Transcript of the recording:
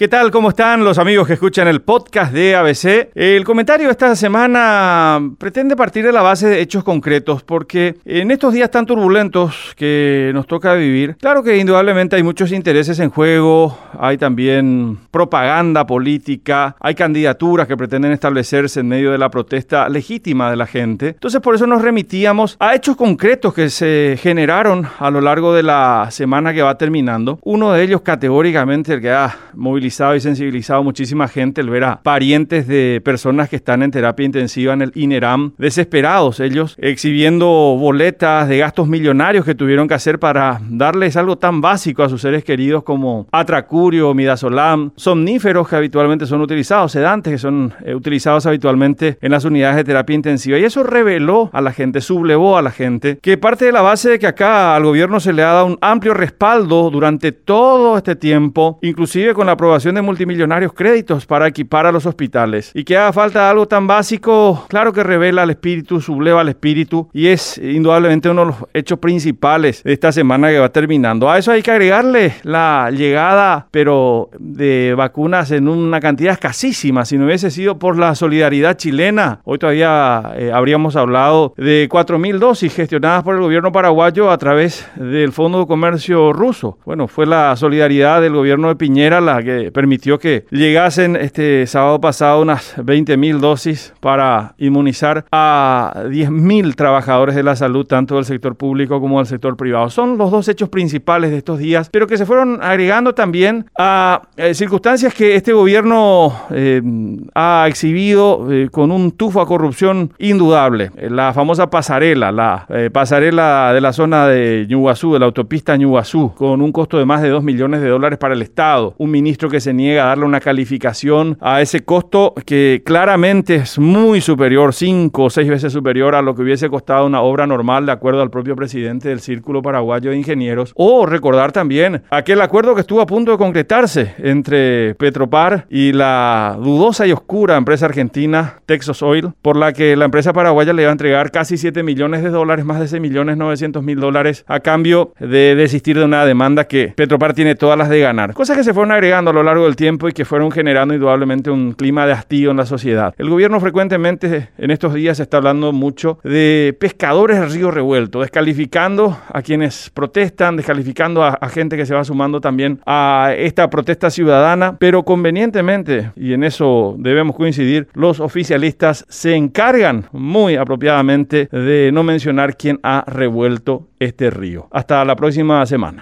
¿Qué tal? ¿Cómo están los amigos que escuchan el podcast de ABC? El comentario de esta semana pretende partir de la base de hechos concretos porque en estos días tan turbulentos que nos toca vivir, claro que indudablemente hay muchos intereses en juego, hay también propaganda política, hay candidaturas que pretenden establecerse en medio de la protesta legítima de la gente. Entonces por eso nos remitíamos a hechos concretos que se generaron a lo largo de la semana que va terminando. Uno de ellos categóricamente el que ha movilizado y sensibilizado muchísima gente el ver a parientes de personas que están en terapia intensiva en el INERAM, desesperados ellos, exhibiendo boletas de gastos millonarios que tuvieron que hacer para darles algo tan básico a sus seres queridos como atracurio, midazolam, somníferos que habitualmente son utilizados, sedantes que son eh, utilizados habitualmente en las unidades de terapia intensiva. Y eso reveló a la gente, sublevó a la gente, que parte de la base de que acá al gobierno se le ha dado un amplio respaldo durante todo este tiempo, inclusive con la aprobación de multimillonarios créditos para equipar a los hospitales. Y que haga falta algo tan básico, claro que revela al espíritu, subleva al espíritu y es indudablemente uno de los hechos principales de esta semana que va terminando. A eso hay que agregarle la llegada, pero de vacunas en una cantidad escasísima. Si no hubiese sido por la solidaridad chilena, hoy todavía eh, habríamos hablado de 4.000 dosis gestionadas por el gobierno paraguayo a través del Fondo de Comercio ruso. Bueno, fue la solidaridad del gobierno de Piñera la que permitió que llegasen este sábado pasado unas 20 mil dosis para inmunizar a 10 mil trabajadores de la salud, tanto del sector público como del sector privado. Son los dos hechos principales de estos días, pero que se fueron agregando también a eh, circunstancias que este gobierno eh, ha exhibido eh, con un tufo a corrupción indudable. La famosa pasarela, la pasarela de la zona de Ñuguazú, de la autopista Ñuguazú, con un costo de más de 2 millones de dólares para el Estado. Un ministro que se niega a darle una calificación a ese costo que claramente es muy superior, cinco o seis veces superior a lo que hubiese costado una obra normal de acuerdo al propio presidente del Círculo Paraguayo de Ingenieros. O recordar también aquel acuerdo que estuvo a punto de concretarse entre Petropar y la dudosa y oscura empresa argentina Texas Oil, por la que la empresa paraguaya le iba a entregar casi 7 millones de dólares, más de 6 millones 900 mil dólares, a cambio de desistir de una demanda que Petropar tiene todas las de ganar. Cosas que se fueron agregando a lo largo del tiempo y que fueron generando indudablemente un clima de hastío en la sociedad. El gobierno frecuentemente en estos días está hablando mucho de pescadores del río revuelto, descalificando a quienes protestan, descalificando a, a gente que se va sumando también a esta protesta ciudadana, pero convenientemente, y en eso debemos coincidir, los oficialistas se encargan muy apropiadamente de no mencionar quién ha revuelto este río. Hasta la próxima semana.